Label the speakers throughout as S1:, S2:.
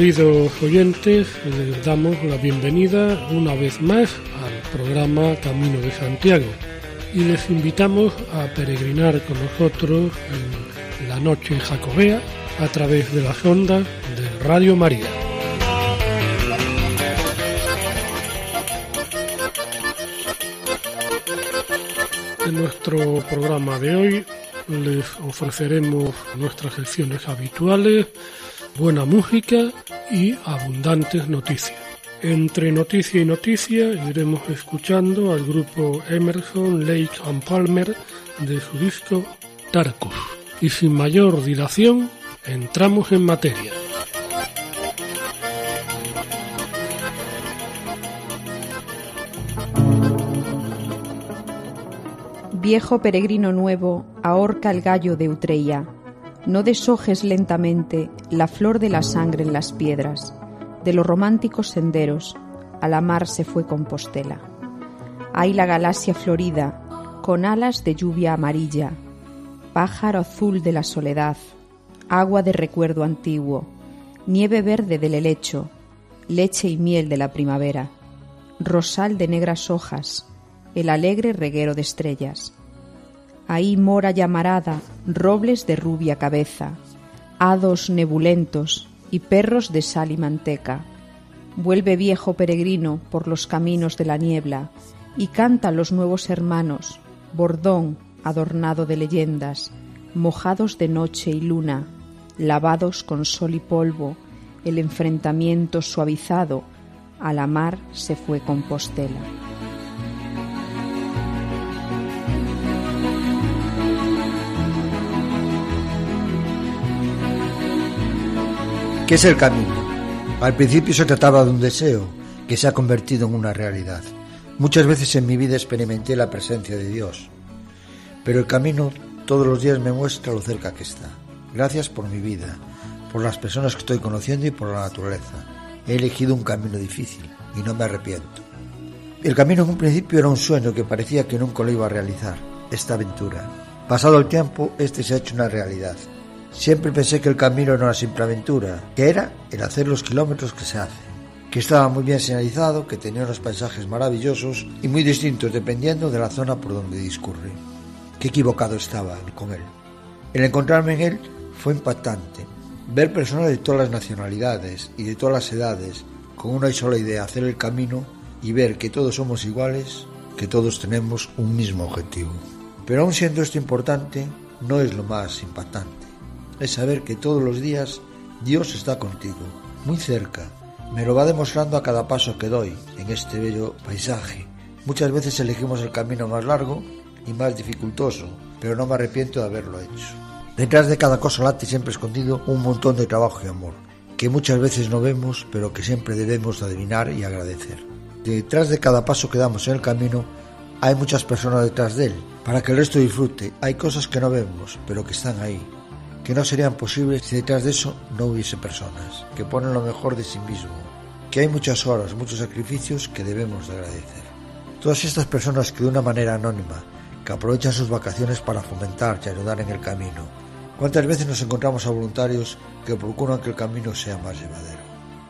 S1: Queridos oyentes, les damos la bienvenida una vez más al programa Camino de Santiago y les invitamos a peregrinar con nosotros en la noche jacobea a través de las ondas de Radio María. En nuestro programa de hoy les ofreceremos nuestras secciones habituales buena música y abundantes noticias. Entre noticia y noticia iremos escuchando al grupo Emerson, Lake and Palmer de su disco Tarkus. Y sin mayor dilación, entramos en materia.
S2: Viejo peregrino nuevo, ahorca el gallo de Utreya no deshojes lentamente la flor de la sangre en las piedras, de los románticos senderos, a la mar se fue Compostela. Hay la galaxia florida, con alas de lluvia amarilla, pájaro azul de la soledad, agua de recuerdo antiguo, nieve verde del helecho, leche y miel de la primavera, rosal de negras hojas, el alegre reguero de estrellas ahí mora llamarada, robles de rubia cabeza, hados nebulentos y perros de sal y manteca. Vuelve viejo peregrino por los caminos de la niebla y canta los nuevos hermanos, bordón adornado de leyendas, mojados de noche y luna, lavados con sol y polvo, el enfrentamiento suavizado, a la mar se fue Compostela.
S3: ¿Qué es el camino? Al principio se trataba de un deseo que se ha convertido en una realidad. Muchas veces en mi vida experimenté la presencia de Dios, pero el camino todos los días me muestra lo cerca que está. Gracias por mi vida, por las personas que estoy conociendo y por la naturaleza. He elegido un camino difícil y no me arrepiento. El camino en un principio era un sueño que parecía que nunca lo iba a realizar, esta aventura. Pasado el tiempo, este se ha hecho una realidad. Siempre pensé que el camino era una simple aventura, que era el hacer los kilómetros que se hacen, que estaba muy bien señalizado, que tenía unos paisajes maravillosos y muy distintos dependiendo de la zona por donde discurre. Qué equivocado estaba con él. El encontrarme en él fue impactante. Ver personas de todas las nacionalidades y de todas las edades con una sola idea, hacer el camino y ver que todos somos iguales, que todos tenemos un mismo objetivo. Pero aun siendo esto importante, no es lo más impactante es saber que todos los días Dios está contigo, muy cerca. Me lo va demostrando a cada paso que doy en este bello paisaje. Muchas veces elegimos el camino más largo y más dificultoso, pero no me arrepiento de haberlo hecho. Detrás de cada cosa late siempre escondido un montón de trabajo y amor, que muchas veces no vemos, pero que siempre debemos adivinar y agradecer. Detrás de cada paso que damos en el camino hay muchas personas detrás de él, para que el resto disfrute. Hay cosas que no vemos, pero que están ahí, que no serían posibles si detrás de eso no hubiese personas, que ponen lo mejor de sí mismo, que hay muchas horas, muchos sacrificios que debemos de agradecer. Todas estas personas que de una manera anónima, que aprovechan sus vacaciones para fomentar y ayudar en el camino. ¿Cuántas veces nos encontramos a voluntarios que procuran que el camino sea más llevadero?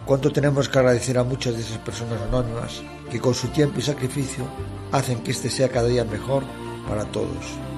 S3: ¿Cuánto tenemos que agradecer a muchas de esas personas anónimas que con su tiempo y sacrificio hacen que este sea cada día mejor para todos?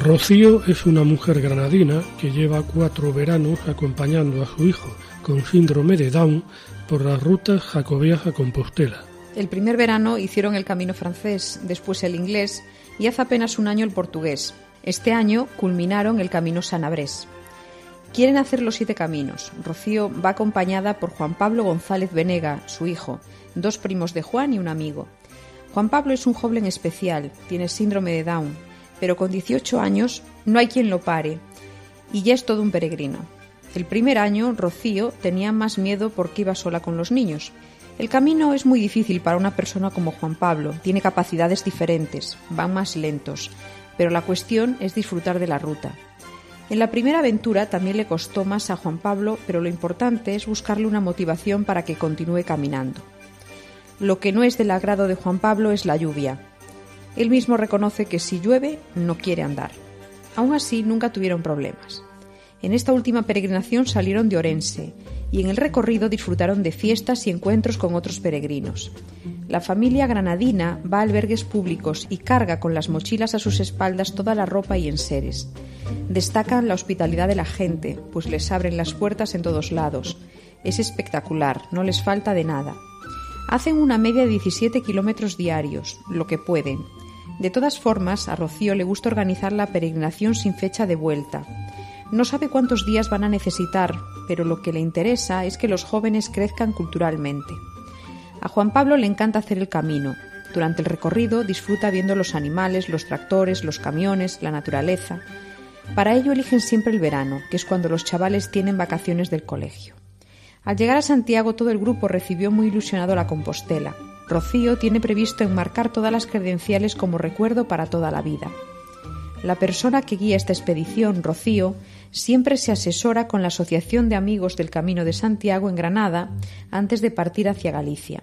S1: Rocío es una mujer granadina que lleva cuatro veranos acompañando a su hijo con síndrome de Down por las rutas jacobeas a Compostela.
S2: El primer verano hicieron el camino francés, después el inglés y hace apenas un año el portugués. Este año culminaron el camino sanabrés. Quieren hacer los siete caminos. Rocío va acompañada por Juan Pablo González Venega, su hijo, dos primos de Juan y un amigo. Juan Pablo es un joven especial, tiene síndrome de Down, pero con 18 años no hay quien lo pare y ya es todo un peregrino. El primer año, Rocío tenía más miedo porque iba sola con los niños. El camino es muy difícil para una persona como Juan Pablo, tiene capacidades diferentes, van más lentos, pero la cuestión es disfrutar de la ruta. En la primera aventura también le costó más a Juan Pablo, pero lo importante es buscarle una motivación para que continúe caminando. Lo que no es del agrado de Juan Pablo es la lluvia. Él mismo reconoce que si llueve no quiere andar. Aún así, nunca tuvieron problemas. En esta última peregrinación salieron de Orense y en el recorrido disfrutaron de fiestas y encuentros con otros peregrinos. La familia granadina va a albergues públicos y carga con las mochilas a sus espaldas toda la ropa y enseres. Destacan la hospitalidad de la gente, pues les abren las puertas en todos lados. Es espectacular, no les falta de nada. Hacen una media de 17 kilómetros diarios, lo que pueden. De todas formas, a Rocío le gusta organizar la peregrinación sin fecha de vuelta. No sabe cuántos días van a necesitar, pero lo que le interesa es que los jóvenes crezcan culturalmente. A Juan Pablo le encanta hacer el camino. Durante el recorrido disfruta viendo los animales, los tractores, los camiones, la naturaleza. Para ello eligen siempre el verano, que es cuando los chavales tienen vacaciones del colegio. Al llegar a Santiago todo el grupo recibió muy ilusionado la Compostela. Rocío tiene previsto enmarcar todas las credenciales como recuerdo para toda la vida. La persona que guía esta expedición, Rocío, siempre se asesora con la Asociación de Amigos del Camino de Santiago en Granada antes de partir hacia Galicia.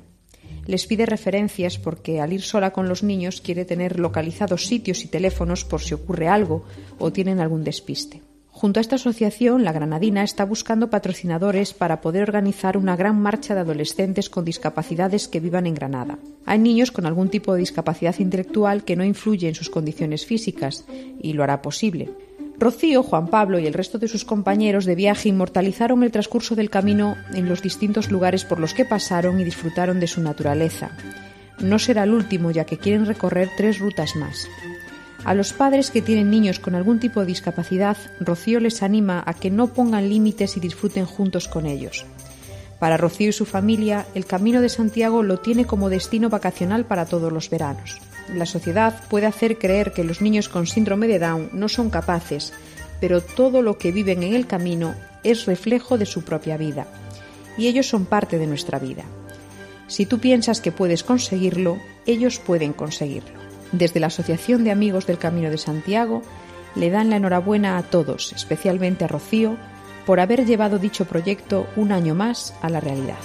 S2: Les pide referencias porque al ir sola con los niños quiere tener localizados sitios y teléfonos por si ocurre algo o tienen algún despiste. Junto a esta asociación, la Granadina está buscando patrocinadores para poder organizar una gran marcha de adolescentes con discapacidades que vivan en Granada. Hay niños con algún tipo de discapacidad intelectual que no influye en sus condiciones físicas y lo hará posible. Rocío, Juan Pablo y el resto de sus compañeros de viaje inmortalizaron el transcurso del camino en los distintos lugares por los que pasaron y disfrutaron de su naturaleza. No será el último ya que quieren recorrer tres rutas más. A los padres que tienen niños con algún tipo de discapacidad, Rocío les anima a que no pongan límites y disfruten juntos con ellos. Para Rocío y su familia, el Camino de Santiago lo tiene como destino vacacional para todos los veranos. La sociedad puede hacer creer que los niños con síndrome de Down no son capaces, pero todo lo que viven en el camino es reflejo de su propia vida. Y ellos son parte de nuestra vida. Si tú piensas que puedes conseguirlo, ellos pueden conseguirlo desde la Asociación de Amigos del Camino de Santiago, le dan la enhorabuena a todos, especialmente a Rocío, por haber llevado dicho proyecto un año más a la realidad.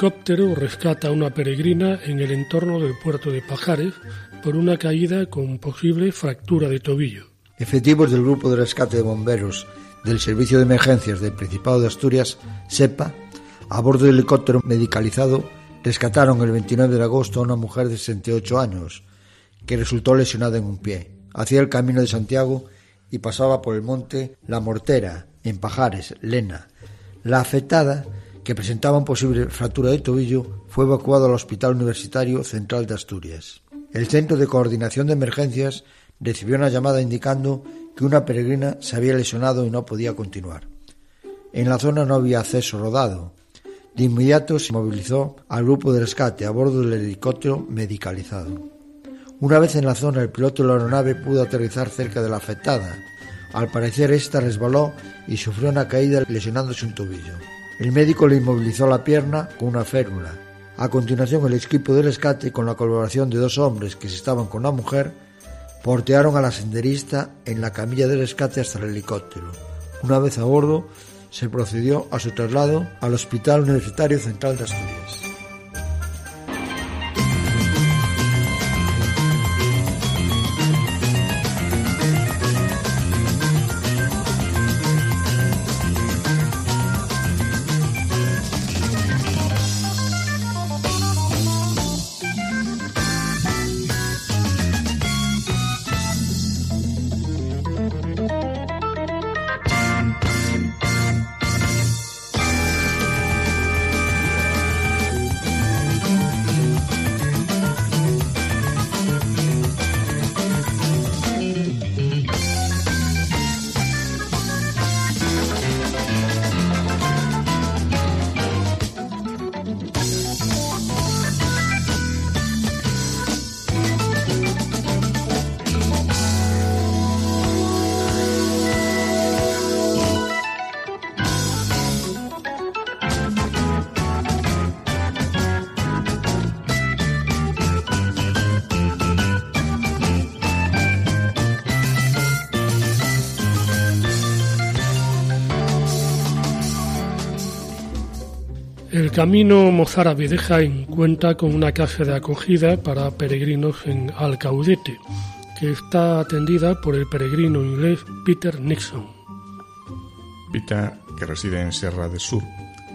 S1: Helicóptero rescata a una peregrina en el entorno del puerto de Pajares por una caída con posible fractura de tobillo.
S3: Efectivos del Grupo de Rescate de Bomberos del Servicio de Emergencias del Principado de Asturias, SEPA, a bordo del helicóptero medicalizado, rescataron el 29 de agosto a una mujer de 68 años que resultó lesionada en un pie. Hacía el camino de Santiago y pasaba por el monte La Mortera, en Pajares, Lena. La afectada, que presentaba una posible fractura de tobillo, fue evacuada al Hospital Universitario Central de Asturias. El Centro de Coordinación de Emergencias recibió una llamada indicando que una peregrina se había lesionado y no podía continuar. En la zona no había acceso rodado. De inmediato se movilizó al grupo de rescate a bordo del helicóptero medicalizado. Una vez en la zona, el piloto de la aeronave pudo aterrizar cerca de la afectada. Al parecer, esta resbaló y sufrió una caída lesionándose un tobillo. El médico le inmovilizó la pierna con una férula. A continuación, el equipo de rescate, con la colaboración de dos hombres que se estaban con la mujer, portearon a la senderista en la camilla de rescate hasta el helicóptero. Una vez a bordo, se procedió a su traslado al Hospital Universitario Central de Asturias.
S1: El camino mozárabe de Jaén cuenta con una casa de acogida para peregrinos en Alcaudete, que está atendida por el peregrino inglés Peter Nixon.
S4: Peter, que reside en Sierra del Sur,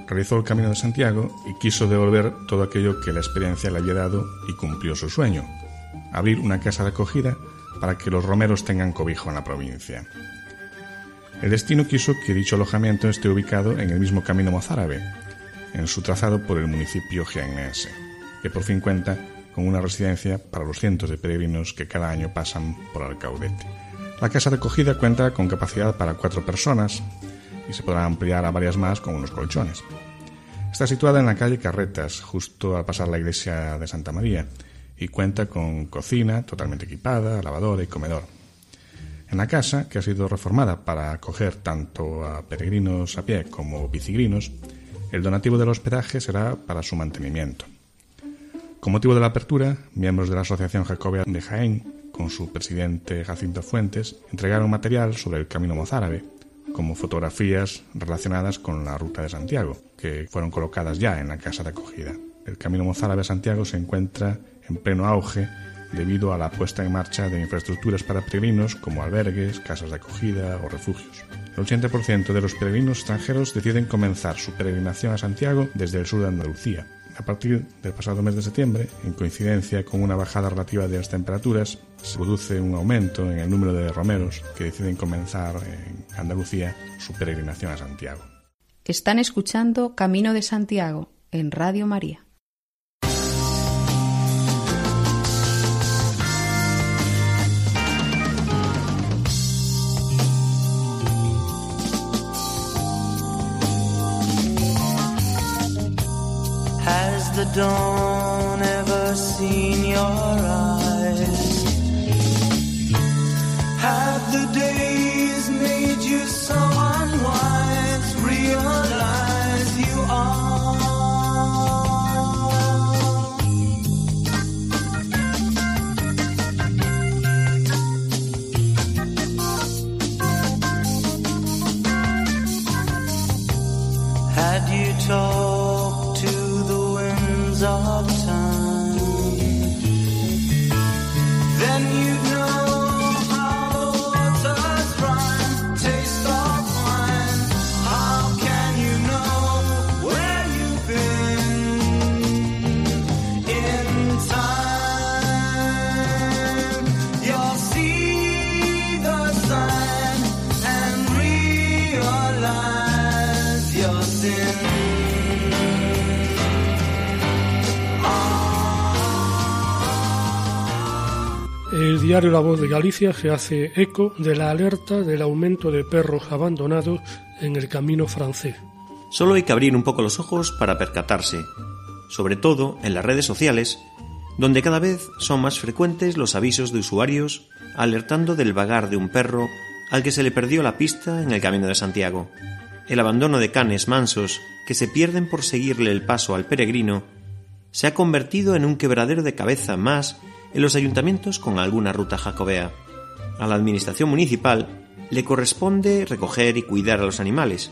S4: realizó el Camino de Santiago y quiso devolver todo aquello que la experiencia le había dado y cumplió su sueño, abrir una casa de acogida para que los romeros tengan cobijo en la provincia. El destino quiso que dicho alojamiento esté ubicado en el mismo camino mozárabe, en su trazado por el municipio jiennense, que por fin cuenta con una residencia para los cientos de peregrinos que cada año pasan por Alcaudete. La casa de acogida cuenta con capacidad para cuatro personas y se podrá ampliar a varias más con unos colchones. Está situada en la calle Carretas, justo al pasar la iglesia de Santa María, y cuenta con cocina totalmente equipada, lavadora y comedor. En la casa, que ha sido reformada para acoger tanto a peregrinos a pie como bicigrinos, el donativo del hospedaje será para su mantenimiento. Con motivo de la apertura, miembros de la Asociación Jacobea de Jaén, con su presidente Jacinto Fuentes, entregaron material sobre el camino mozárabe, como fotografías relacionadas con la ruta de Santiago, que fueron colocadas ya en la casa de acogida. El camino mozárabe a Santiago se encuentra en pleno auge debido a la puesta en marcha de infraestructuras para peregrinos como albergues, casas de acogida o refugios. El 80% de los peregrinos extranjeros deciden comenzar su peregrinación a Santiago desde el sur de Andalucía. A partir del pasado mes de septiembre, en coincidencia con una bajada relativa de las temperaturas, se produce un aumento en el número de romeros que deciden comenzar en Andalucía su peregrinación a Santiago.
S2: Están escuchando Camino de Santiago en Radio María.
S5: Dawn ever seen your eyes?
S1: El diario La Voz de Galicia se hace eco de la alerta del aumento de perros abandonados en el camino francés.
S6: Solo hay que abrir un poco los ojos para percatarse, sobre todo en las redes sociales, donde cada vez son más frecuentes los avisos de usuarios alertando del vagar de un perro al que se le perdió la pista en el camino de Santiago. El abandono de canes mansos que se pierden por seguirle el paso al peregrino se ha convertido en un quebradero de cabeza más en los ayuntamientos con alguna ruta jacobea. A la administración municipal le corresponde recoger y cuidar a los animales.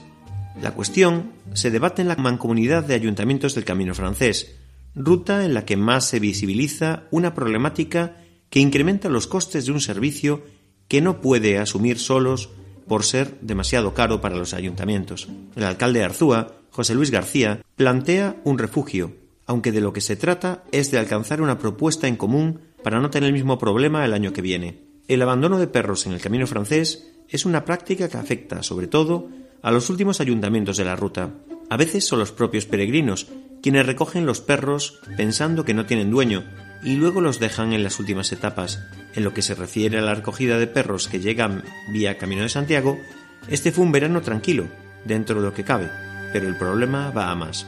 S6: La cuestión se debate en la mancomunidad de ayuntamientos del Camino francés, ruta en la que más se visibiliza una problemática que incrementa los costes de un servicio que no puede asumir solos por ser demasiado caro para los ayuntamientos. El alcalde de Arzúa, José Luis García, plantea un refugio, aunque de lo que se trata es de alcanzar una propuesta en común para no tener el mismo problema el año que viene. El abandono de perros en el camino francés es una práctica que afecta, sobre todo, a los últimos ayuntamientos de la ruta. A veces son los propios peregrinos quienes recogen los perros pensando que no tienen dueño y luego los dejan en las últimas etapas. En lo que se refiere a la recogida de perros que llegan vía Camino de Santiago, este fue un verano tranquilo, dentro de lo que cabe, pero el problema va a más.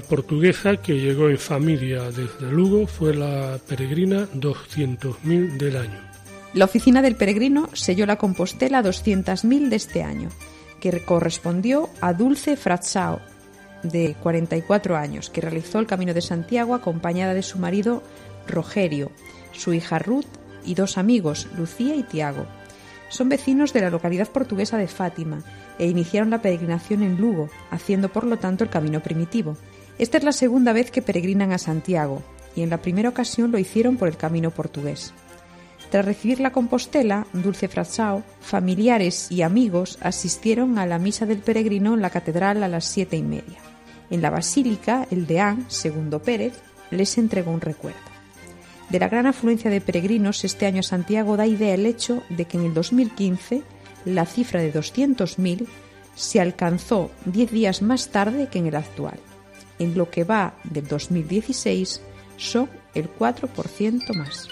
S1: Portuguesa que llegó en familia desde Lugo fue la peregrina 200.000 del año.
S2: La oficina del peregrino selló la Compostela 200.000 de este año, que correspondió a Dulce Fratzao, de 44 años, que realizó el Camino de Santiago acompañada de su marido Rogerio, su hija Ruth y dos amigos, Lucía y Tiago. Son vecinos de la localidad portuguesa de Fátima e iniciaron la peregrinación en Lugo, haciendo por lo tanto el camino primitivo. Esta es la segunda vez que peregrinan a Santiago, y en la primera ocasión lo hicieron por el camino portugués. Tras recibir la Compostela, Dulce Fratzao, familiares y amigos asistieron a la misa del peregrino en la catedral a las siete y media. En la basílica, el deán, Segundo Pérez, les entregó un recuerdo. De la gran afluencia de peregrinos este año a Santiago da idea el hecho de que en el 2015 la cifra de 200.000 se alcanzó 10 días más tarde que en el actual. En lo que va del 2016 son el 4% más.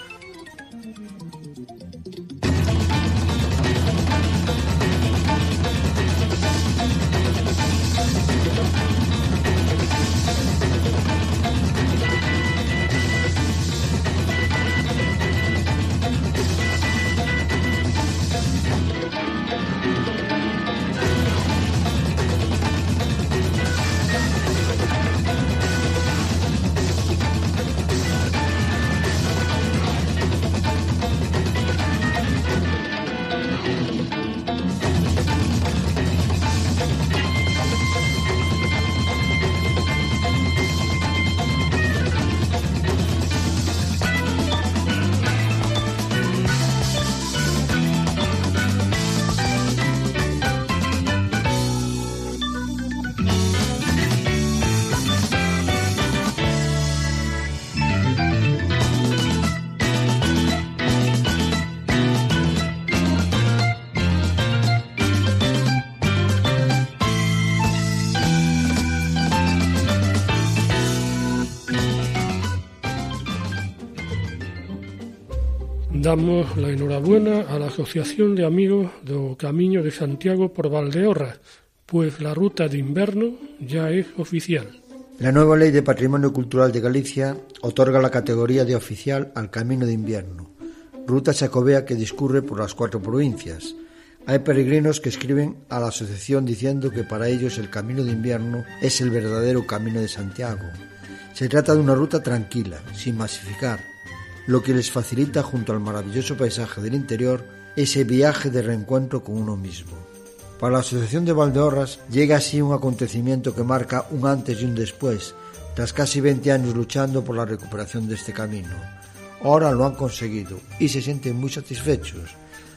S1: Damos la enhorabuena a la Asociación de Amigos do Camiño de Santiago por Valdeorras, pues la ruta de invierno ya es oficial.
S3: La nueva Ley de Patrimonio Cultural de Galicia otorga la categoría de oficial al Camino de Invierno, ruta xacobea que discurre por las cuatro provincias. Hay peregrinos que escriben a la asociación diciendo que para ellos el Camino de Invierno es el verdadero Camino de Santiago. Se trata de una ruta tranquila, sin masificar, lo que les facilita junto al maravilloso paisaje del interior ese viaje de reencuentro con uno mismo. Para la Asociación de Valdeorras llega así un acontecimiento que marca un antes y un después, tras casi 20 años luchando por la recuperación de este camino. Ahora lo han conseguido y se sienten muy satisfechos.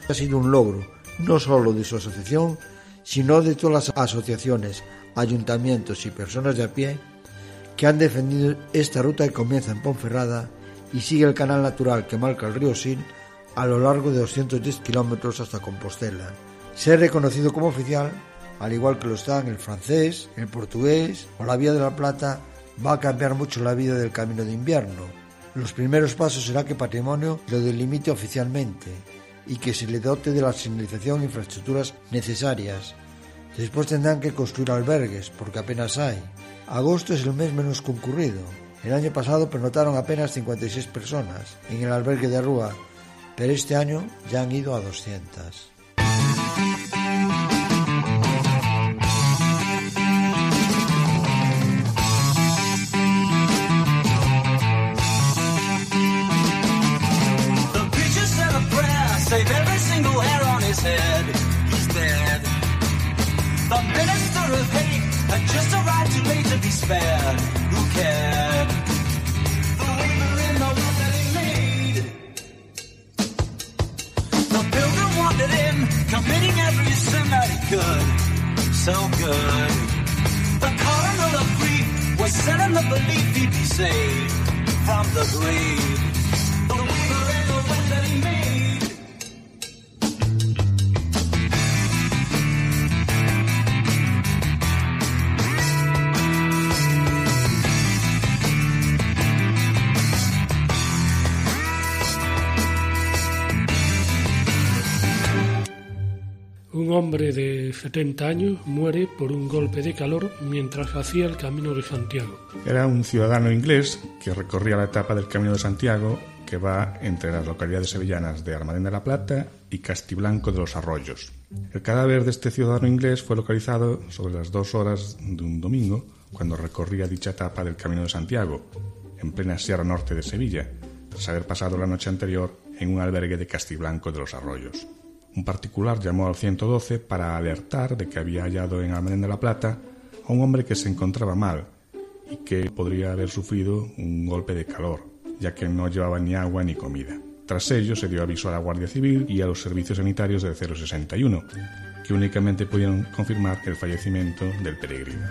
S3: Ha sido un logro, no solo de su asociación, sino de todas las asociaciones, ayuntamientos y personas de a pie que han defendido esta ruta que comienza en Ponferrada y sigue el canal natural que marca el río Sil a lo largo de 210 kilómetros hasta Compostela. Ser reconocido como oficial, al igual que lo están el francés, el portugués o la Vía de la Plata, va a cambiar mucho la vida del camino de invierno. Los primeros pasos será que Patrimonio lo delimite oficialmente y que se le dote de la señalización e infraestructuras necesarias. Después tendrán que construir albergues, porque apenas hay. Agosto es el mes menos concurrido. El año pasado pernotaron apenas 56 personas en el albergue de Rúa, pero este año ya han ido a 200.
S5: The minister of hate had just arrived. Who cared? Wanted him, committing every sin that he could. So good. The cardinal of grief was set in the belief he'd be saved from the grave. The weaver in the one that he made.
S1: Hombre de 70 años muere por un golpe de calor mientras hacía el camino de Santiago.
S4: Era un ciudadano inglés que recorría la etapa del Camino de Santiago que va entre las localidades sevillanas de Almadén de la Plata y Castiblanco de los Arroyos. El cadáver de este ciudadano inglés fue localizado sobre las dos horas de un domingo cuando recorría dicha etapa del Camino de Santiago, en plena Sierra Norte de Sevilla, tras haber pasado la noche anterior en un albergue de Castiblanco de los Arroyos. Un particular llamó al 112 para alertar de que había hallado en Almadén de la Plata a un hombre que se encontraba mal y que podría haber sufrido un golpe de calor, ya que no llevaba ni agua ni comida. Tras ello se dio aviso a la Guardia Civil y a los servicios sanitarios del 061, que únicamente pudieron confirmar el fallecimiento del peregrino.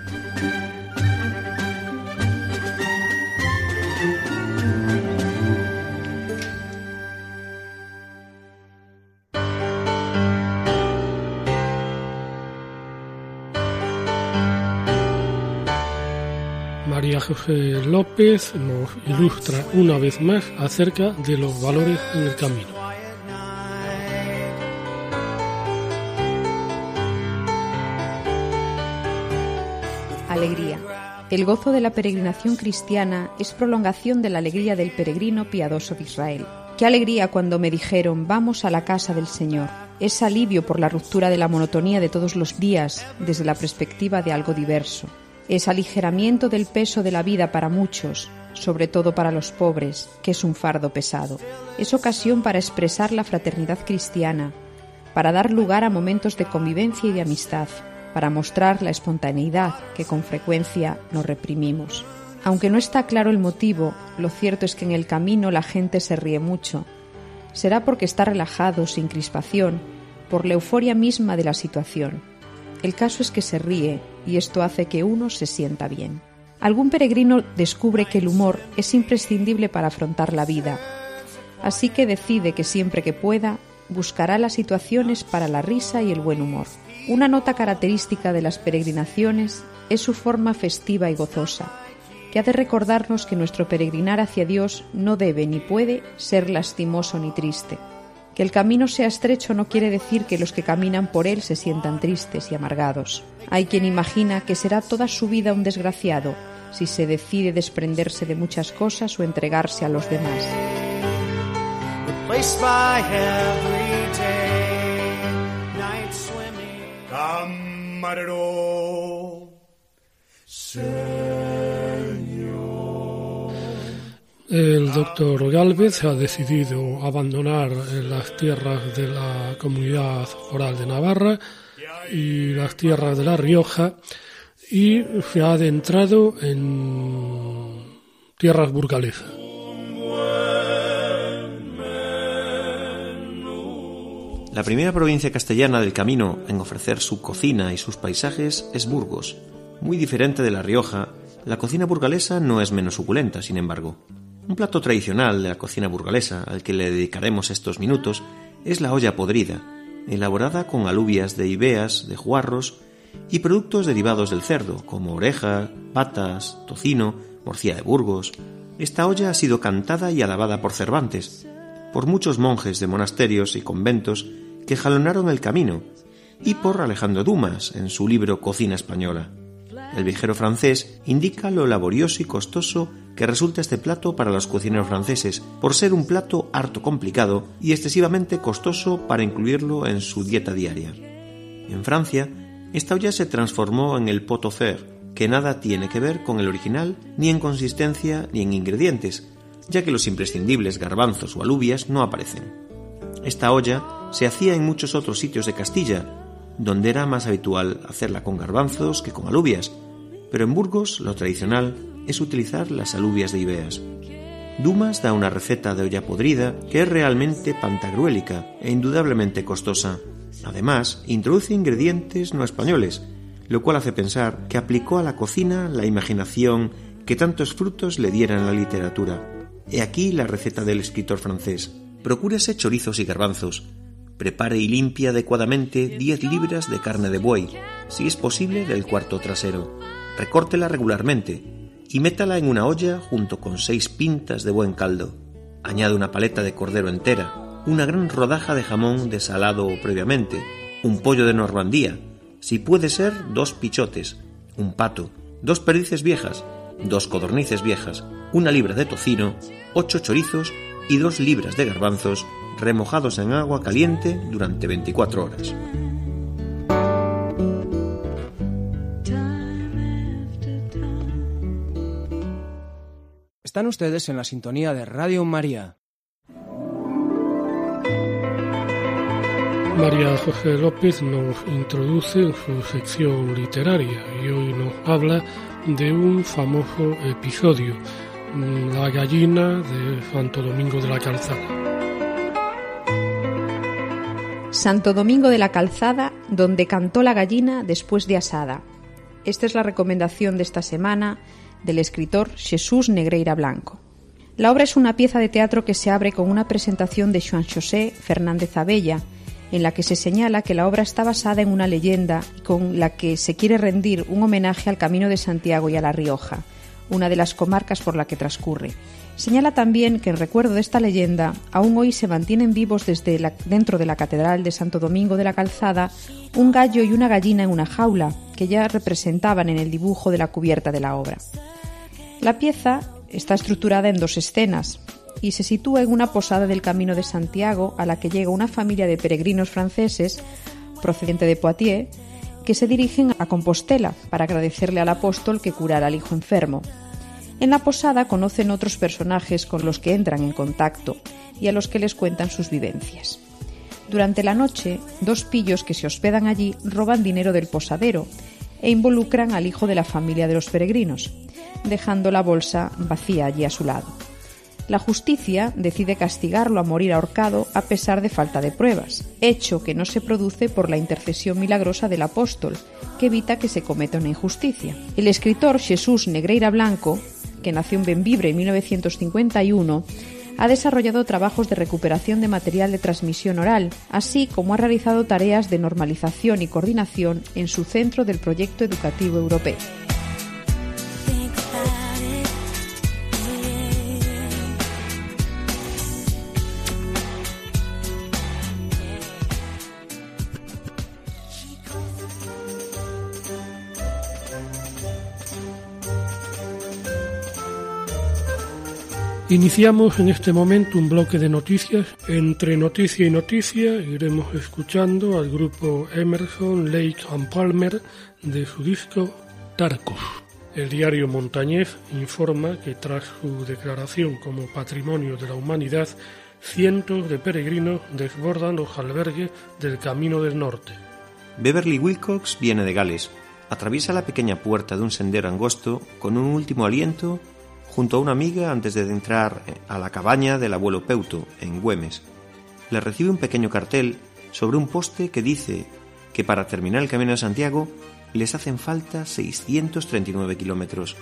S1: José López nos ilustra una vez más acerca de los valores en el camino.
S2: Alegría. El gozo de la peregrinación cristiana es prolongación de la alegría del peregrino piadoso de Israel. Qué alegría cuando me dijeron vamos a la casa del Señor. Es alivio por la ruptura de la monotonía de todos los días desde la perspectiva de algo diverso. Es aligeramiento del peso de la vida para muchos, sobre todo para los pobres, que es un fardo pesado. Es ocasión para expresar la fraternidad cristiana, para dar lugar a momentos de convivencia y de amistad, para mostrar la espontaneidad que con frecuencia nos reprimimos. Aunque no está claro el motivo, lo cierto es que en el camino la gente se ríe mucho. Será porque está relajado, sin crispación, por la euforia misma de la situación. El caso es que se ríe y esto hace que uno se sienta bien. Algún peregrino descubre que el humor es imprescindible para afrontar la vida, así que decide que siempre que pueda buscará las situaciones para la risa y el buen humor. Una nota característica de las peregrinaciones es su forma festiva y gozosa, que ha de recordarnos que nuestro peregrinar hacia Dios no debe ni puede ser lastimoso ni triste. Que el camino sea estrecho no quiere decir que los que caminan por él se sientan tristes y amargados. Hay quien imagina que será toda su vida un desgraciado si se decide desprenderse de muchas cosas o entregarse a los demás.
S1: El doctor Galvez ha decidido abandonar las tierras de la comunidad foral de Navarra y las tierras de La Rioja y se ha adentrado en tierras burgalesas.
S6: La primera provincia castellana del camino en ofrecer su cocina y sus paisajes es Burgos. Muy diferente de La Rioja, la cocina burgalesa no es menos suculenta, sin embargo. Un plato tradicional de la cocina burgalesa al que le dedicaremos estos minutos es la olla podrida, elaborada con alubias de ibeas, de juarros y productos derivados del cerdo, como oreja, patas, tocino, morcilla de Burgos. Esta olla ha sido cantada y alabada por Cervantes, por muchos monjes de monasterios y conventos que jalonaron el camino, y por Alejandro Dumas en su libro Cocina Española. El viajero francés indica lo laborioso y costoso que resulta este plato para los cocineros franceses, por ser un plato harto complicado y excesivamente costoso para incluirlo en su dieta diaria. En Francia, esta olla se transformó en el pot au fer, que nada tiene que ver con el original ni en consistencia ni en ingredientes, ya que los imprescindibles garbanzos o alubias no aparecen. Esta olla se hacía en muchos otros sitios de Castilla, donde era más habitual hacerla con garbanzos que con alubias, pero en Burgos lo tradicional es utilizar las alubias de Ibeas. Dumas da una receta de olla podrida que es realmente pantagruélica e indudablemente costosa. Además, introduce ingredientes no españoles, lo cual hace pensar que aplicó a la cocina la imaginación que tantos frutos le dieran la literatura. He aquí la receta del escritor francés. Procúrese chorizos y garbanzos, Prepare y limpie adecuadamente 10 libras de carne de buey, si es posible del cuarto trasero. Recórtela regularmente y métala en una olla junto con 6 pintas de buen caldo. Añade una paleta de cordero entera, una gran rodaja de jamón desalado previamente, un pollo de Normandía, si puede ser dos pichotes, un pato, dos perdices viejas, dos codornices viejas, una libra de tocino, ocho chorizos y dos libras de garbanzos remojados en agua caliente durante 24 horas.
S7: Están ustedes en la sintonía de Radio María.
S1: María José López nos introduce en su sección literaria y hoy nos habla de un famoso episodio, La gallina de Santo Domingo de la Calzada.
S2: Santo Domingo de la Calzada, donde cantó la gallina después de asada. Esta es la recomendación de esta semana del escritor Jesús Negreira Blanco. La obra es una pieza de teatro que se abre con una presentación de Juan José Fernández Abella, en la que se señala que la obra está basada en una leyenda con la que se quiere rendir un homenaje al Camino de Santiago y a La Rioja, una de las comarcas por la que transcurre. Señala también que en recuerdo de esta leyenda, aún hoy se mantienen vivos desde dentro de la Catedral de Santo Domingo de la Calzada un gallo y una gallina en una jaula, que ya representaban en el dibujo de la cubierta de la obra. La pieza está estructurada en dos escenas y se sitúa en una posada del Camino de Santiago a la que llega una familia de peregrinos franceses procedente de Poitiers que se dirigen a Compostela para agradecerle al apóstol que curara al hijo enfermo. En la posada conocen otros personajes con los que entran en contacto y a los que les cuentan sus vivencias. Durante la noche, dos pillos que se hospedan allí roban dinero del posadero e involucran al hijo de la familia de los peregrinos, dejando la bolsa vacía allí a su lado. La justicia decide castigarlo a morir ahorcado a pesar de falta de pruebas, hecho que no se produce por la intercesión milagrosa del apóstol, que evita que se cometa una injusticia. El escritor Jesús Negreira Blanco, que nació en Benvibre en 1951, ha desarrollado trabajos de recuperación de material de transmisión oral, así como ha realizado tareas de normalización y coordinación en su centro del proyecto educativo europeo.
S1: Iniciamos en este momento un bloque de noticias. Entre noticia y noticia iremos escuchando al grupo Emerson, Lake and Palmer de su disco Tarkus. El diario Montañés informa que tras su declaración como Patrimonio de la Humanidad, cientos de peregrinos desbordan los albergues del Camino del Norte.
S6: Beverly Wilcox viene de Gales. Atraviesa la pequeña puerta de un sendero angosto con un último aliento junto a una amiga antes de entrar a la cabaña del abuelo Peuto, en Güemes. Le recibe un pequeño cartel sobre un poste que dice que para terminar el Camino de Santiago les hacen falta 639 kilómetros.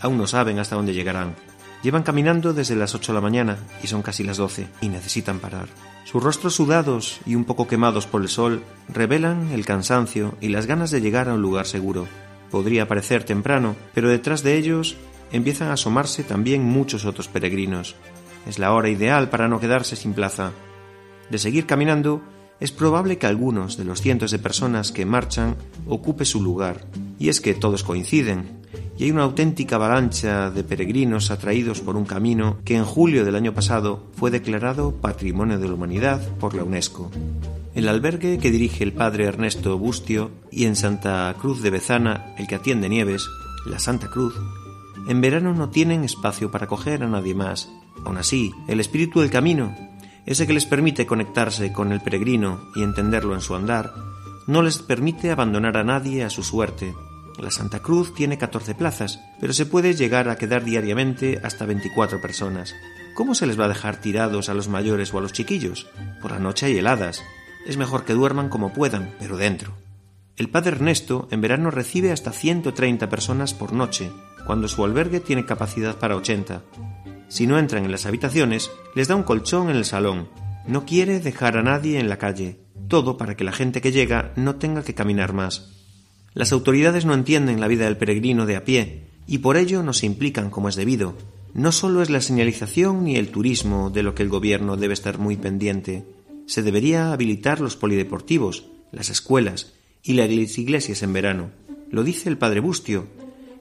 S6: Aún no saben hasta dónde llegarán. Llevan caminando desde las 8 de la mañana y son casi las 12 y necesitan parar. Sus rostros sudados y un poco quemados por el sol revelan el cansancio y las ganas de llegar a un lugar seguro. Podría parecer temprano, pero detrás de ellos empiezan a asomarse también muchos otros peregrinos. Es la hora ideal para no quedarse sin plaza. De seguir caminando, es probable que algunos de los cientos de personas que marchan ocupe su lugar, y es que todos coinciden, y hay una auténtica avalancha de peregrinos atraídos por un camino que en julio del año pasado fue declarado Patrimonio de la Humanidad por la UNESCO. El albergue que dirige el padre Ernesto Bustio y en Santa Cruz de Bezana el que atiende Nieves, la Santa Cruz, en verano no tienen espacio para acoger a nadie más. Aún así, el espíritu del camino, ese que les permite conectarse con el peregrino y entenderlo en su andar, no les permite abandonar a nadie a su suerte. La Santa Cruz tiene 14 plazas, pero se puede llegar a quedar diariamente hasta 24 personas. ¿Cómo se les va a dejar tirados a los mayores o a los chiquillos? Por la noche hay heladas. Es mejor que duerman como puedan, pero dentro. El padre Ernesto en verano recibe hasta 130 personas por noche, cuando su albergue tiene capacidad para 80. Si no entran en las habitaciones, les da un colchón en el salón. No quiere dejar a nadie en la calle, todo para que la gente que llega no tenga que caminar más. Las autoridades no entienden la vida del peregrino de a pie y por ello no se implican como es debido. No solo es la señalización ni el turismo de lo que el gobierno debe estar muy pendiente. Se debería habilitar los polideportivos, las escuelas y las iglesias en verano. Lo dice el padre Bustio,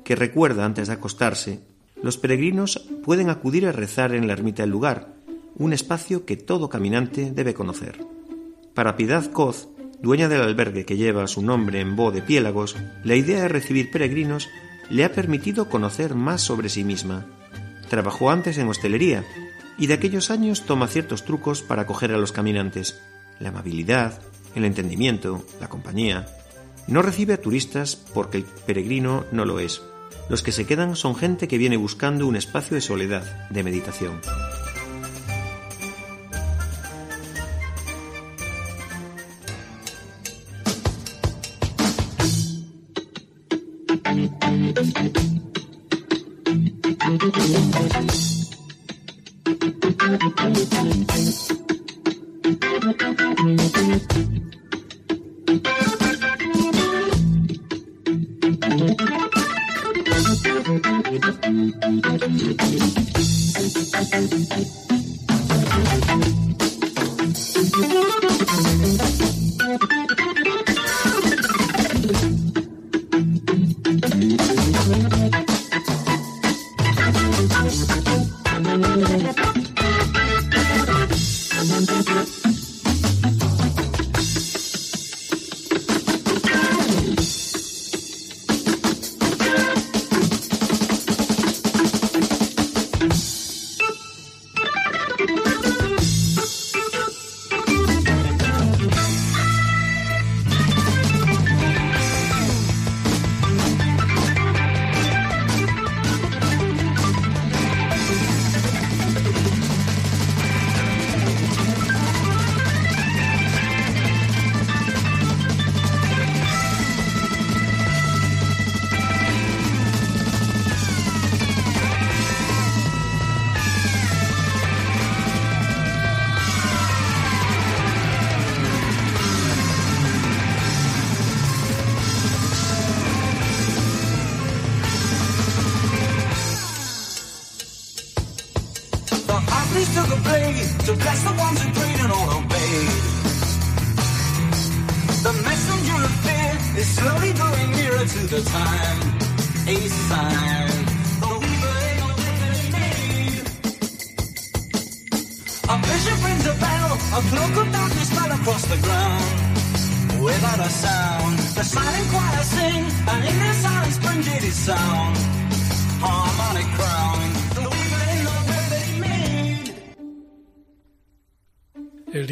S6: que recuerda antes de acostarse, los peregrinos pueden acudir a rezar en la ermita del lugar, un espacio que todo caminante debe conocer. Para Piedad Coz, dueña del albergue que lleva su nombre en Bo de Piélagos, la idea de recibir peregrinos le ha permitido conocer más sobre sí misma. Trabajó antes en hostelería y de aquellos años toma ciertos trucos para acoger a los caminantes. La amabilidad, el entendimiento, la compañía. No recibe a turistas porque el peregrino no lo es. Los que se quedan son gente que viene buscando un espacio de soledad, de meditación.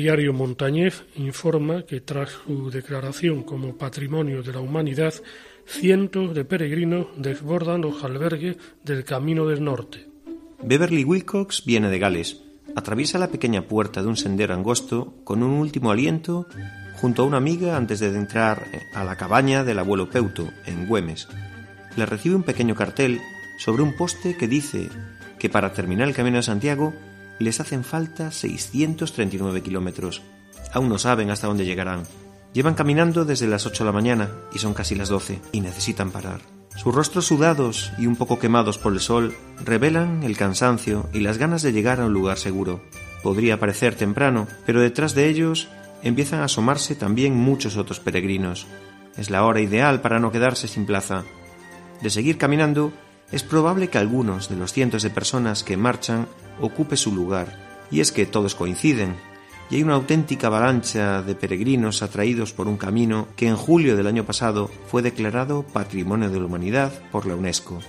S1: Diario Montañez informa que tras su declaración como Patrimonio de la Humanidad, cientos de peregrinos desbordan los albergues del Camino del Norte.
S6: Beverly Wilcox viene de Gales. Atraviesa la pequeña puerta de un sendero angosto con un último aliento junto a una amiga antes de entrar a la cabaña del abuelo Peuto, en Güemes. Le recibe un pequeño cartel sobre un poste que dice que para terminar el Camino de Santiago les hacen falta 639 kilómetros. Aún no saben hasta dónde llegarán. Llevan caminando desde las 8 de la mañana y son casi las 12 y necesitan parar. Sus rostros sudados y un poco quemados por el sol revelan el cansancio y las ganas de llegar a un lugar seguro. Podría parecer temprano, pero detrás de ellos empiezan a asomarse también muchos otros peregrinos. Es la hora ideal para no quedarse sin plaza. De seguir caminando, es probable que algunos de los cientos de personas que marchan ocupe su lugar, y es que todos coinciden, y hay una auténtica avalancha de peregrinos atraídos por un camino que en julio del año pasado fue declarado Patrimonio de la Humanidad por la UNESCO.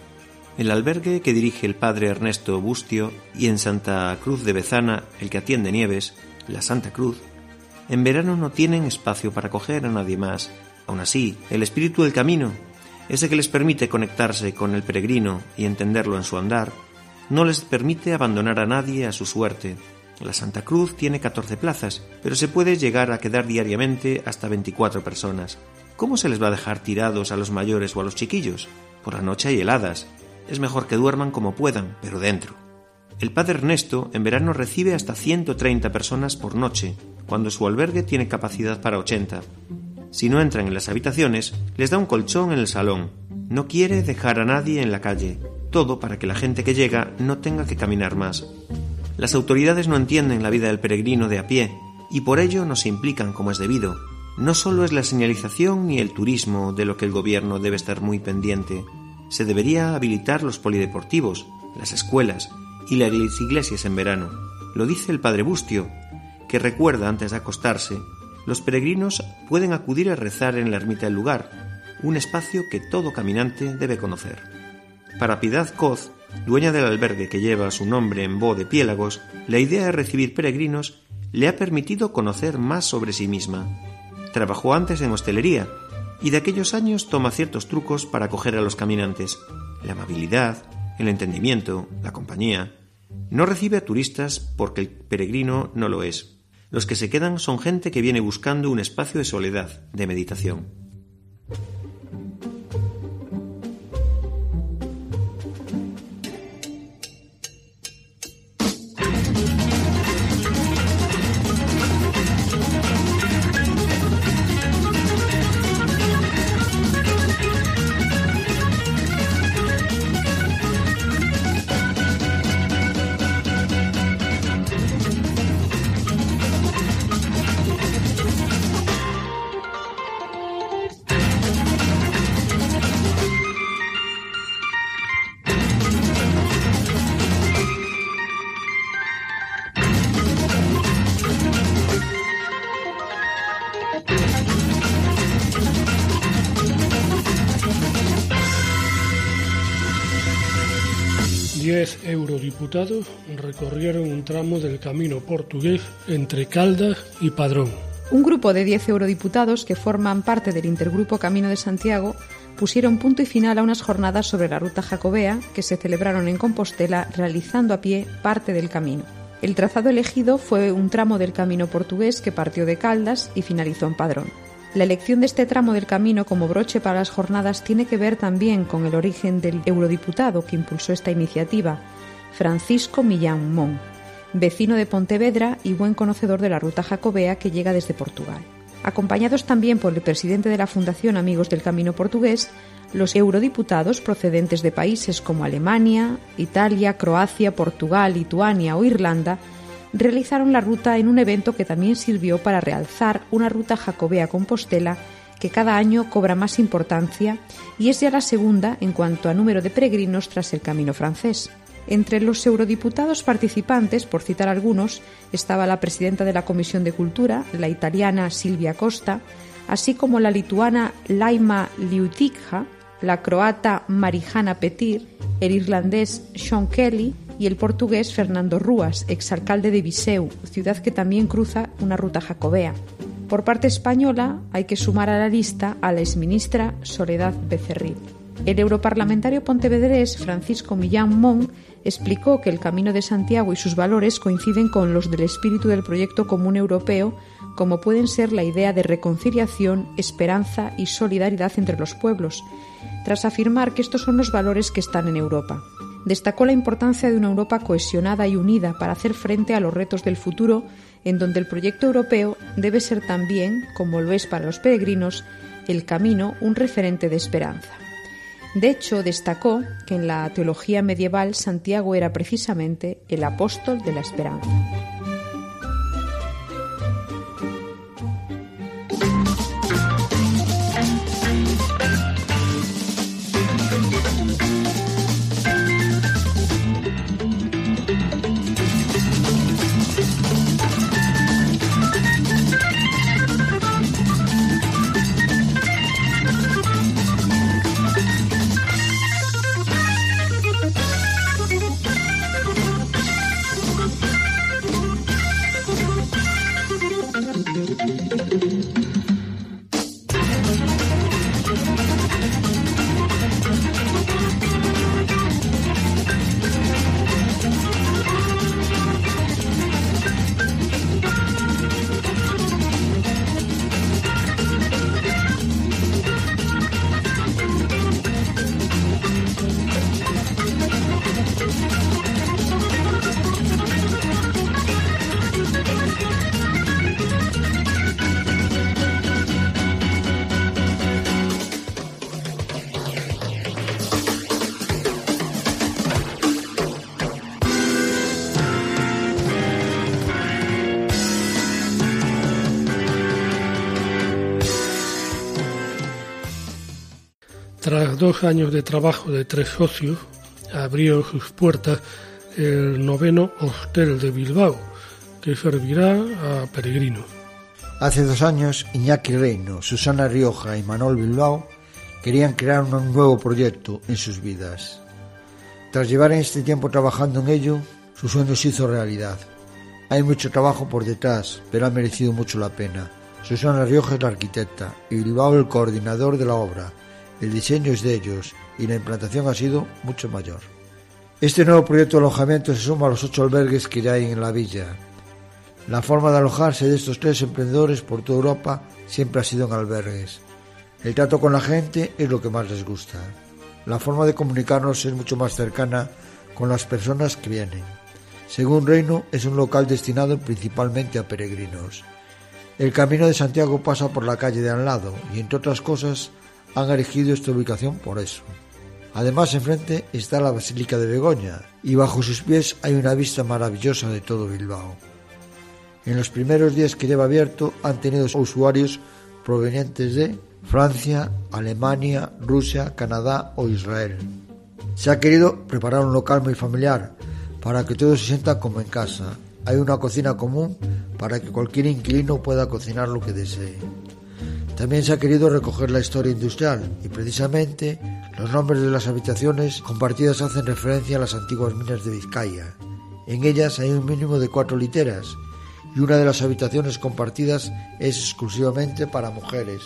S6: El albergue que dirige el padre Ernesto Bustio y en Santa Cruz de Bezana el que atiende Nieves, la Santa Cruz, en verano no tienen espacio para acoger a nadie más. Aún así, el espíritu del camino, ese que les permite conectarse con el peregrino y entenderlo en su andar, no les permite abandonar a nadie a su suerte. La Santa Cruz tiene 14 plazas, pero se puede llegar a quedar diariamente hasta 24 personas. ¿Cómo se les va a dejar tirados a los mayores o a los chiquillos? Por la noche hay heladas. Es mejor que duerman como puedan, pero dentro. El padre Ernesto en verano recibe hasta 130 personas por noche, cuando su albergue tiene capacidad para 80. Si no entran en las habitaciones, les da un colchón en el salón. No quiere dejar a nadie en la calle, todo para que la gente que llega no tenga que caminar más. Las autoridades no entienden la vida del peregrino de a pie y por ello no se implican como es debido. No solo es la señalización ni el turismo de lo que el gobierno debe estar muy pendiente. Se debería habilitar los polideportivos, las escuelas y las iglesias en verano. Lo dice el padre Bustio, que recuerda antes de acostarse, los peregrinos pueden acudir a rezar en la ermita del lugar, un espacio que todo caminante debe conocer. Para Piedad Coz, dueña del albergue que lleva su nombre en Bo de Piélagos, la idea de recibir peregrinos le ha permitido conocer más sobre sí misma. Trabajó antes en hostelería y de aquellos años toma ciertos trucos para acoger a los caminantes. La amabilidad, el entendimiento, la compañía. No recibe a turistas porque el peregrino no lo es. Los que se quedan son gente que viene buscando un espacio de soledad, de meditación.
S1: Recorrieron un tramo del camino portugués entre Caldas y Padrón.
S2: Un grupo de 10 eurodiputados que forman parte del intergrupo Camino de Santiago pusieron punto y final a unas jornadas sobre la ruta jacobea que se celebraron en Compostela realizando a pie parte del camino. El trazado elegido fue un tramo del camino portugués que partió de Caldas y finalizó en Padrón. La elección de este tramo del camino como broche para las jornadas tiene que ver también con el origen del eurodiputado que impulsó esta iniciativa, Francisco Millán Mon, vecino de Pontevedra y buen conocedor de la ruta jacobea que llega desde Portugal. Acompañados también por el presidente de la Fundación Amigos del Camino Portugués, los eurodiputados procedentes de países como Alemania, Italia, Croacia, Portugal, Lituania o Irlanda realizaron la ruta en un evento que también sirvió para realzar una ruta jacobea compostela que cada año cobra más importancia y es ya la segunda en cuanto a número de peregrinos tras el camino francés. Entre los eurodiputados participantes, por citar algunos, estaba la presidenta de la Comisión de Cultura, la italiana Silvia Costa, así como la lituana Laima Liutikha, la croata Marijana Petir, el irlandés Sean Kelly y el portugués Fernando Rúas, exalcalde de Viseu, ciudad que también cruza una ruta jacobea. Por parte española hay que sumar a la lista a la exministra Soledad Becerril. El europarlamentario pontevedrés Francisco Millán Mon explicó que el Camino de Santiago y sus valores coinciden con los del espíritu del proyecto común europeo, como pueden ser la idea de reconciliación, esperanza y solidaridad entre los pueblos, tras afirmar que estos son los valores que están en Europa. Destacó la importancia de una Europa cohesionada y unida para hacer frente a los retos del futuro, en donde el proyecto europeo debe ser también, como lo es para los peregrinos, el camino un referente de esperanza. De hecho, destacó que en la teología medieval Santiago era precisamente el apóstol de la esperanza.
S1: Dos años de trabajo de tres socios, abrió sus puertas el noveno Hostel de Bilbao, que servirá a peregrinos.
S3: Hace dos años, Iñaki Reino, Susana Rioja y Manuel Bilbao querían crear un nuevo proyecto en sus vidas. Tras llevar este tiempo trabajando en ello, su sueño se hizo realidad. Hay mucho trabajo por detrás, pero ha merecido mucho la pena. Susana Rioja es la arquitecta y Bilbao el coordinador de la obra, el diseño es de ellos y la implantación ha sido mucho mayor. Este nuevo proyecto de alojamiento se suma a los ocho albergues que ya hay en la villa. La forma de alojarse de estos tres emprendedores por toda Europa siempre ha sido en albergues. El trato con la gente es lo que más les gusta. La forma de comunicarnos es mucho más cercana con las personas que vienen. Según Reino, es un local destinado principalmente a peregrinos. El camino de Santiago pasa por la calle de al lado y, entre otras cosas, han elegido esta ubicación por eso. Además, enfrente está la Basílica de Begoña y bajo sus pies hay una vista maravillosa de todo Bilbao. En los primeros días que lleva abierto han tenido usuarios provenientes de Francia, Alemania, Rusia, Canadá o Israel. Se ha querido preparar un local muy familiar para que todos se sientan como en casa. Hay una cocina común para que cualquier inquilino pueda cocinar lo que desee. También se ha querido recoger la historia industrial y precisamente los nombres de las habitaciones compartidas hacen referencia a las antiguas minas de Vizcaya. En ellas hay un mínimo de cuatro literas y una de las habitaciones compartidas es exclusivamente para mujeres.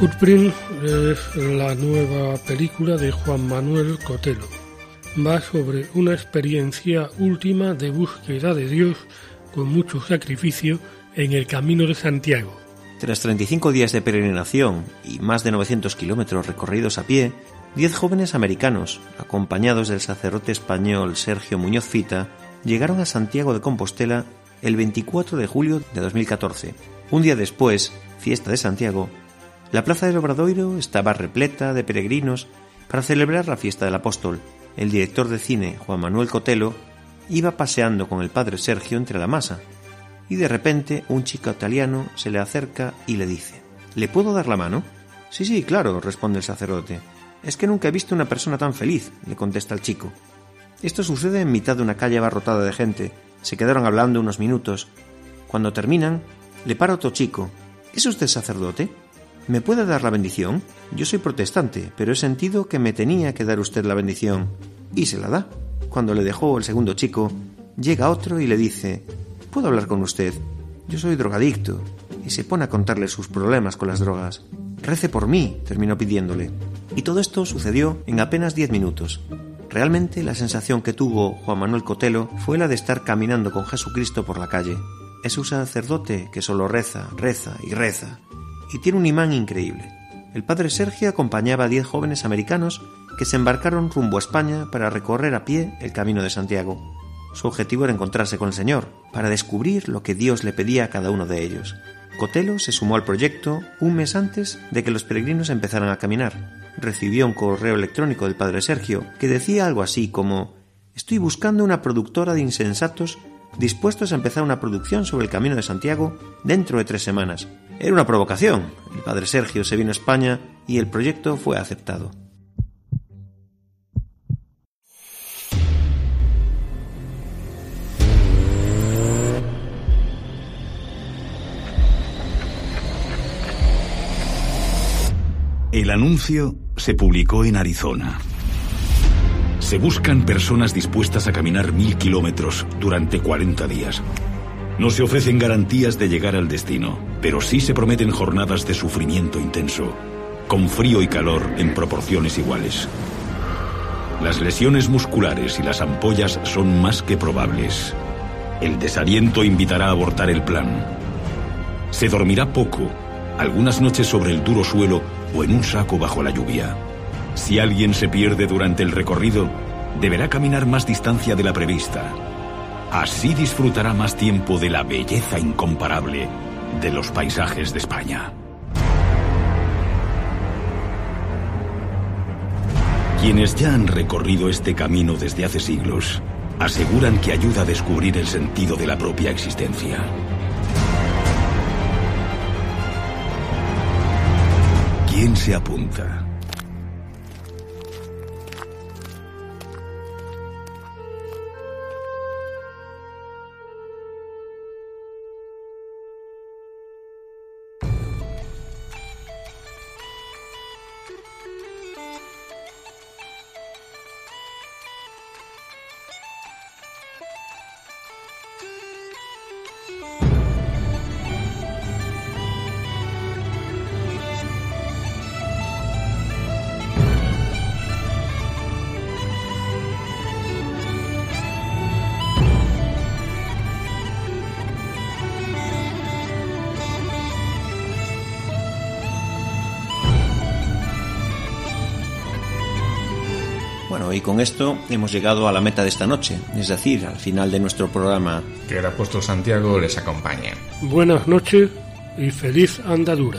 S1: Footprint es la nueva película de Juan Manuel Cotelo. Va sobre una experiencia última de búsqueda de Dios con mucho sacrificio en el camino de Santiago.
S6: Tras 35 días de peregrinación y más de 900 kilómetros recorridos a pie, 10 jóvenes americanos, acompañados del sacerdote español Sergio Muñoz Fita, llegaron a Santiago de Compostela el 24 de julio de 2014. Un día después, fiesta de Santiago, la plaza del Obradoiro estaba repleta de peregrinos para celebrar la fiesta del apóstol. El director de cine, Juan Manuel Cotelo, iba paseando con el padre Sergio entre la masa, y de repente un chico italiano se le acerca y le dice ¿Le puedo dar la mano? Sí, sí, claro, responde el sacerdote. Es que nunca he visto una persona tan feliz, le contesta el chico. Esto sucede en mitad de una calle abarrotada de gente. Se quedaron hablando unos minutos. Cuando terminan, le para otro chico. ¿Es usted sacerdote? ¿Me puede dar la bendición? Yo soy protestante, pero he sentido que me tenía que dar usted la bendición. Y se la da. Cuando le dejó el segundo chico, llega otro y le dice ¿Puedo hablar con usted? Yo soy drogadicto. Y se pone a contarle sus problemas con las drogas. Rece por mí, terminó pidiéndole. Y todo esto sucedió en apenas diez minutos. Realmente la sensación que tuvo Juan Manuel Cotelo fue la de estar caminando con Jesucristo por la calle. Es un sacerdote que solo reza, reza y reza. Y tiene un imán increíble. El padre Sergio acompañaba a diez jóvenes americanos que se embarcaron rumbo a España para recorrer a pie el camino de Santiago. Su objetivo era encontrarse con el Señor, para descubrir lo que Dios le pedía a cada uno de ellos. Cotelo se sumó al proyecto un mes antes de que los peregrinos empezaran a caminar. Recibió un correo electrónico del padre Sergio que decía algo así como Estoy buscando una productora de insensatos dispuestos a empezar una producción sobre el Camino de Santiago dentro de tres semanas. Era una provocación. El padre Sergio se vino a España y el proyecto fue aceptado.
S8: El anuncio se publicó en Arizona. Se buscan personas dispuestas a caminar mil kilómetros durante 40 días. No se ofrecen garantías de llegar al destino, pero sí se prometen jornadas de sufrimiento intenso, con frío y calor en proporciones iguales. Las lesiones musculares y las ampollas son más que probables. El desaliento invitará a abortar el plan. Se dormirá poco, algunas noches sobre el duro suelo o en un saco bajo la lluvia. Si alguien se pierde durante el recorrido, deberá caminar más distancia de la prevista. Así disfrutará más tiempo de la belleza incomparable de los paisajes de España. Quienes ya han recorrido este camino desde hace siglos aseguran que ayuda a descubrir el sentido de la propia existencia. ¿Quién se apunta?
S6: Bueno, y con esto hemos llegado a la meta de esta noche, es decir, al final de nuestro programa.
S4: Que el apóstol Santiago les acompañe.
S1: Buenas noches y feliz andadura.